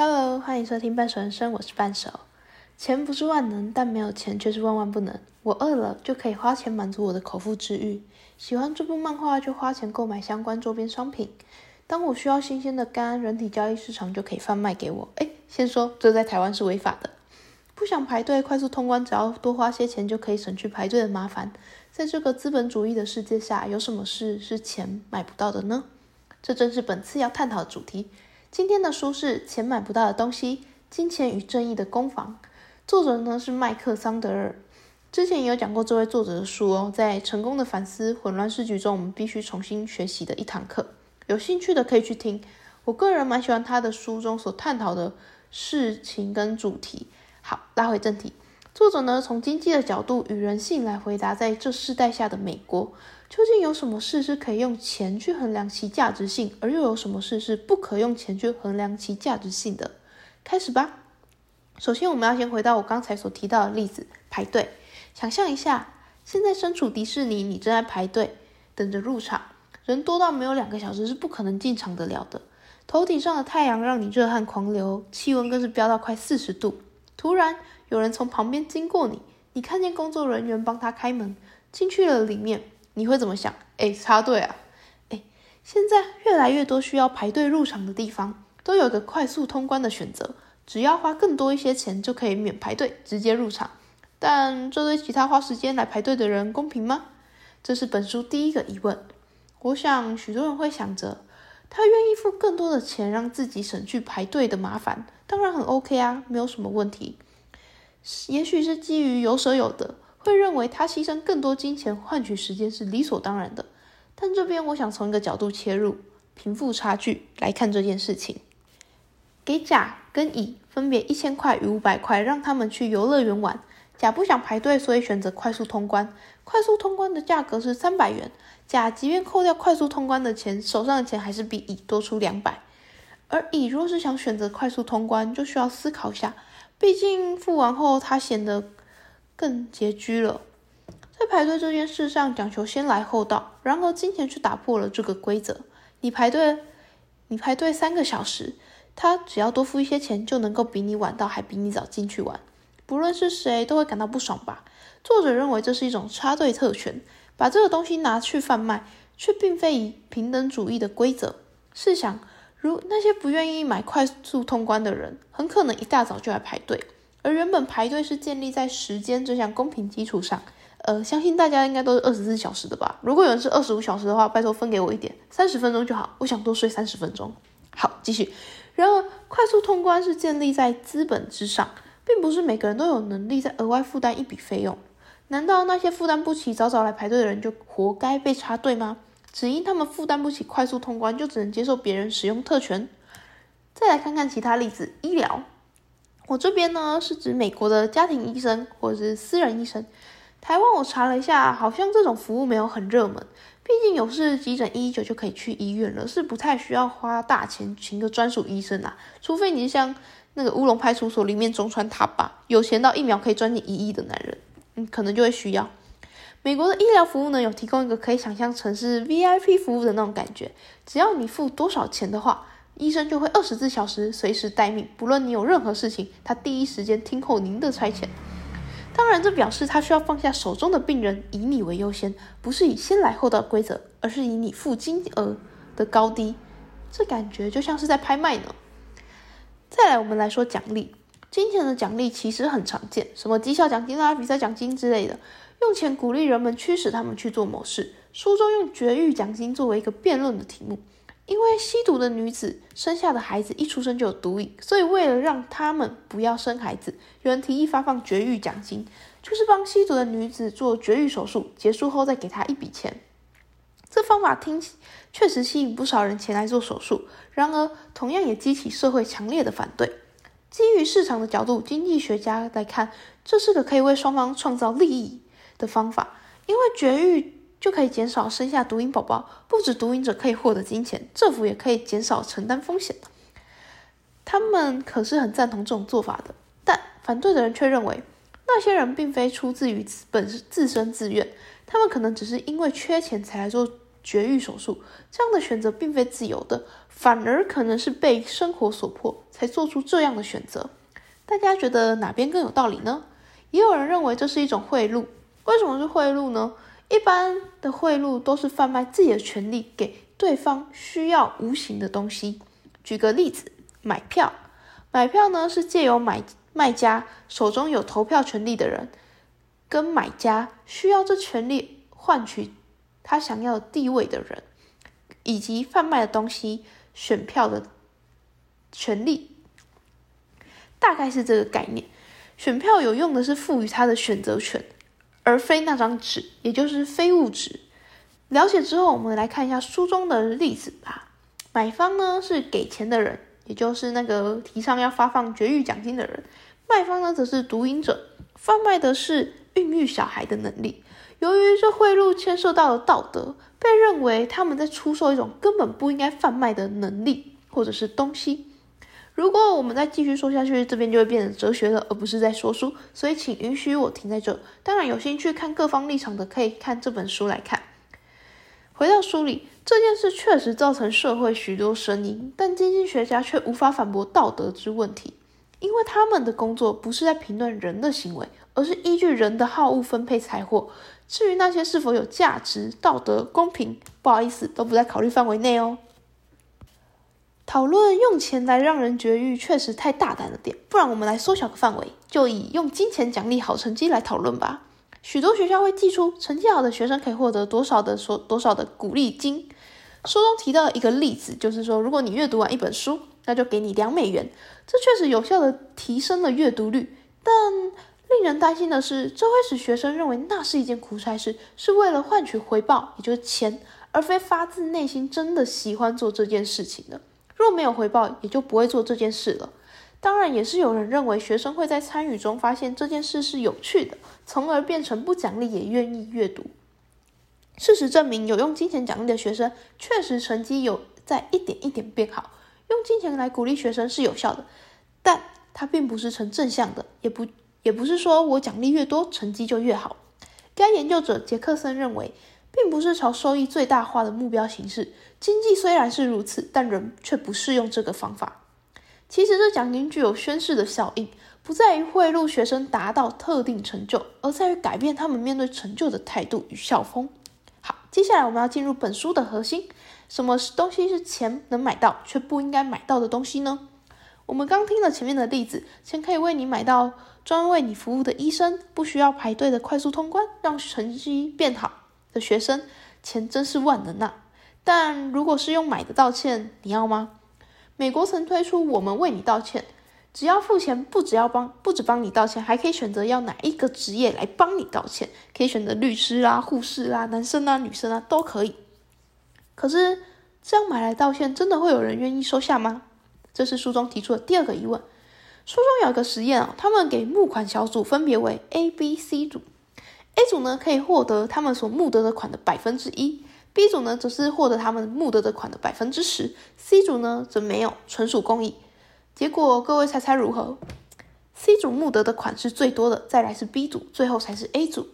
Hello，欢迎收听半熟人生，我是半熟。钱不是万能，但没有钱却是万万不能。我饿了就可以花钱满足我的口腹之欲，喜欢这部漫画就花钱购买相关周边商品。当我需要新鲜的肝，人体交易市场就可以贩卖给我。哎，先说这在台湾是违法的。不想排队快速通关，只要多花些钱就可以省去排队的麻烦。在这个资本主义的世界下，有什么事是钱买不到的呢？这正是本次要探讨的主题。今天的书是《钱买不到的东西：金钱与正义的攻防》，作者呢是麦克桑德尔。之前也有讲过这位作者的书哦，在成功的反思混乱市局中，我们必须重新学习的一堂课。有兴趣的可以去听。我个人蛮喜欢他的书中所探讨的事情跟主题。好，拉回正题，作者呢从经济的角度与人性来回答，在这世代下的美国。究竟有什么事是可以用钱去衡量其价值性，而又有什么事是不可用钱去衡量其价值性的？开始吧。首先，我们要先回到我刚才所提到的例子——排队。想象一下，现在身处迪士尼，你正在排队等着入场，人多到没有两个小时是不可能进场得了的。头顶上的太阳让你热汗狂流，气温更是飙到快四十度。突然，有人从旁边经过你，你看见工作人员帮他开门，进去了里面。你会怎么想？哎，插队啊！哎，现在越来越多需要排队入场的地方，都有个快速通关的选择，只要花更多一些钱就可以免排队，直接入场。但这对其他花时间来排队的人公平吗？这是本书第一个疑问。我想许多人会想着，他愿意付更多的钱，让自己省去排队的麻烦，当然很 OK 啊，没有什么问题。也许是基于有舍有得。会认为他牺牲更多金钱换取时间是理所当然的，但这边我想从一个角度切入，贫富差距来看这件事情。给甲跟乙分别一千块与五百块，让他们去游乐园玩。甲不想排队，所以选择快速通关。快速通关的价格是三百元，甲即便扣掉快速通关的钱，手上的钱还是比乙多出两百。而乙若是想选择快速通关，就需要思考一下，毕竟付完后他显得。更拮据了，在排队这件事上讲求先来后到，然而金钱却打破了这个规则。你排队，你排队三个小时，他只要多付一些钱，就能够比你晚到，还比你早进去玩。不论是谁，都会感到不爽吧？作者认为这是一种插队特权，把这个东西拿去贩卖，却并非以平等主义的规则。试想，如那些不愿意买快速通关的人，很可能一大早就来排队。而原本排队是建立在时间这项公平基础上，呃，相信大家应该都是二十四小时的吧？如果有人是二十五小时的话，拜托分给我一点，三十分钟就好，我想多睡三十分钟。好，继续。然而，快速通关是建立在资本之上，并不是每个人都有能力再额外负担一笔费用。难道那些负担不起早早来排队的人就活该被插队吗？只因他们负担不起快速通关，就只能接受别人使用特权？再来看看其他例子，医疗。我这边呢是指美国的家庭医生或者是私人医生。台湾我查了一下，好像这种服务没有很热门。毕竟有事急诊一一九就可以去医院了，是不太需要花大钱请个专属医生啦。除非你像那个乌龙派出所里面中川他爸，有钱到一秒可以赚你一亿的男人，嗯，可能就会需要。美国的医疗服务呢，有提供一个可以想象成是 VIP 服务的那种感觉，只要你付多少钱的话。医生就会二十四小时随时待命，不论你有任何事情，他第一时间听候您的差遣。当然，这表示他需要放下手中的病人，以你为优先，不是以先来后到规则，而是以你付金额的高低。这感觉就像是在拍卖呢。再来，我们来说奖励，金钱的奖励其实很常见，什么绩效奖金啊、比赛奖金之类的，用钱鼓励人们，驱使他们去做某事。书中用绝育奖金作为一个辩论的题目。因为吸毒的女子生下的孩子一出生就有毒瘾，所以为了让他们不要生孩子，有人提议发放绝育奖金，就是帮吸毒的女子做绝育手术，结束后再给她一笔钱。这方法听确实吸引不少人前来做手术，然而同样也激起社会强烈的反对。基于市场的角度，经济学家来看，这是个可以为双方创造利益的方法，因为绝育。就可以减少生下毒瘾宝宝，不止毒瘾者可以获得金钱，政府也可以减少承担风险他们可是很赞同这种做法的，但反对的人却认为，那些人并非出自于本自身自愿，他们可能只是因为缺钱才来做绝育手术，这样的选择并非自由的，反而可能是被生活所迫才做出这样的选择。大家觉得哪边更有道理呢？也有人认为这是一种贿赂。为什么是贿赂呢？一般的贿赂都是贩卖自己的权利给对方需要无形的东西。举个例子，买票，买票呢是借由买卖家手中有投票权利的人，跟买家需要这权利换取他想要的地位的人，以及贩卖的东西选票的权利。大概是这个概念，选票有用的是赋予他的选择权，而非那张纸，也就是非物质。了解之后，我们来看一下书中的例子吧。买方呢是给钱的人，也就是那个提倡要发放绝育奖金的人；卖方呢则是毒瘾者，贩卖的是孕育小孩的能力。由于这贿赂牵涉到了道德，被认为他们在出售一种根本不应该贩卖的能力或者是东西。如果我们再继续说下去，这边就会变成哲学了，而不是在说书。所以，请允许我停在这。当然，有兴趣看各方立场的，可以看这本书来看。回到书里，这件事确实造成社会许多声音，但经济学家却无法反驳道德之问题，因为他们的工作不是在评论人的行为，而是依据人的好恶分配财货。至于那些是否有价值、道德、公平，不好意思，都不在考虑范围内哦。讨论用钱来让人绝育，确实太大胆了点。不然，我们来缩小个范围，就以用金钱奖励好成绩来讨论吧。许多学校会寄出成绩好的学生可以获得多少的说多少的鼓励金。书中提到一个例子，就是说，如果你阅读完一本书，那就给你两美元。这确实有效的提升了阅读率，但令人担心的是，这会使学生认为那是一件苦差事，是为了换取回报，也就是钱，而非发自内心真的喜欢做这件事情的。若没有回报，也就不会做这件事了。当然，也是有人认为学生会在参与中发现这件事是有趣的，从而变成不奖励也愿意阅读。事实证明，有用金钱奖励的学生确实成绩有在一点一点变好。用金钱来鼓励学生是有效的，但它并不是呈正向的，也不也不是说我奖励越多，成绩就越好。该研究者杰克森认为。并不是朝收益最大化的目标行事。经济虽然是如此，但人却不适用这个方法。其实这奖金具有宣示的效应，不在于贿赂学生达到特定成就，而在于改变他们面对成就的态度与校风。好，接下来我们要进入本书的核心：什么东西是钱能买到却不应该买到的东西呢？我们刚听了前面的例子，钱可以为你买到专为你服务的医生，不需要排队的快速通关，让成绩变好。的学生，钱真是万能呐！但如果是用买的道歉，你要吗？美国曾推出“我们为你道歉”，只要付钱，不只要帮，不止帮你道歉，还可以选择要哪一个职业来帮你道歉，可以选择律师啊、护士啊、男生啊、女生啊都可以。可是这样买来道歉，真的会有人愿意收下吗？这是书中提出的第二个疑问。书中有一个实验啊，他们给募款小组分别为 A、B、C 组。A 组呢可以获得他们所募得的款的百分之一，B 组呢则是获得他们募得的款的百分之十，C 组呢则没有，纯属公益。结果各位猜猜如何？C 组募得的款是最多的，再来是 B 组，最后才是 A 组。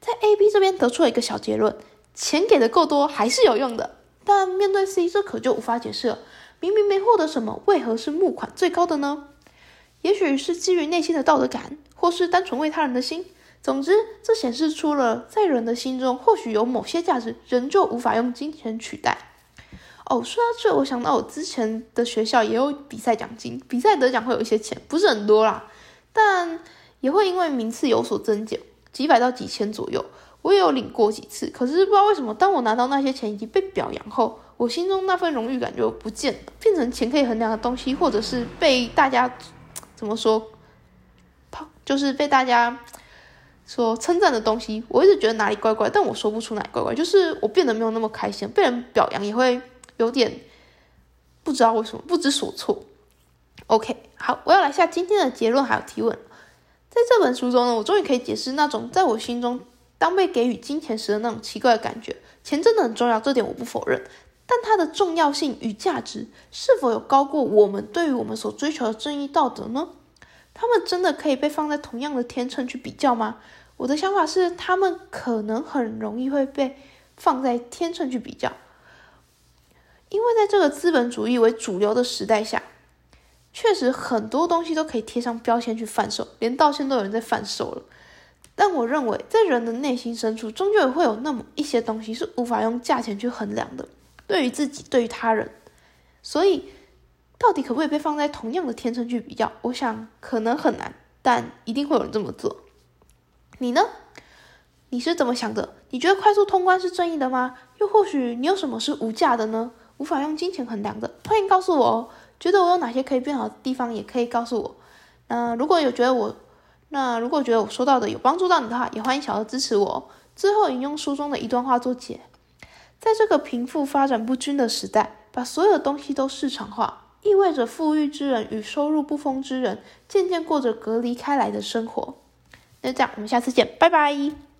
在 A、B 这边得出了一个小结论：钱给的够多还是有用的。但面对 C，这可就无法解释了。明明没获得什么，为何是募款最高的呢？也许是基于内心的道德感，或是单纯为他人的心。总之，这显示出了在人的心中或许有某些价值，仍旧无法用金钱取代。哦，说到这，我想到我之前的学校也有比赛奖金，比赛得奖会有一些钱，不是很多啦，但也会因为名次有所增减，几百到几千左右。我也有领过几次，可是不知道为什么，当我拿到那些钱以及被表扬后，我心中那份荣誉感就不见了，变成钱可以衡量的东西，或者是被大家怎么说，就是被大家。说称赞的东西，我一直觉得哪里怪怪，但我说不出哪里怪怪，就是我变得没有那么开心，被人表扬也会有点不知道为什么不知所措。OK，好，我要来下今天的结论还有提问。在这本书中呢，我终于可以解释那种在我心中当被给予金钱时的那种奇怪的感觉。钱真的很重要，这点我不否认，但它的重要性与价值是否有高过我们对于我们所追求的正义道德呢？他们真的可以被放在同样的天秤去比较吗？我的想法是，他们可能很容易会被放在天秤去比较，因为在这个资本主义为主流的时代下，确实很多东西都可以贴上标签去贩售，连道歉都有人在贩售了。但我认为，在人的内心深处，终究也会有那么一些东西是无法用价钱去衡量的。对于自己，对于他人，所以到底可不可以被放在同样的天秤去比较？我想可能很难，但一定会有人这么做。你呢？你是怎么想的？你觉得快速通关是正义的吗？又或许你有什么是无价的呢？无法用金钱衡量的？欢迎告诉我哦。觉得我有哪些可以变好的地方，也可以告诉我。那如果有觉得我，那如果觉得我说到的有帮助到你的话，也欢迎小额支持我。最后引用书中的一段话做结：在这个贫富发展不均的时代，把所有东西都市场化，意味着富裕之人与收入不丰之人渐渐过着隔离开来的生活。那这样，我们下次见，拜拜。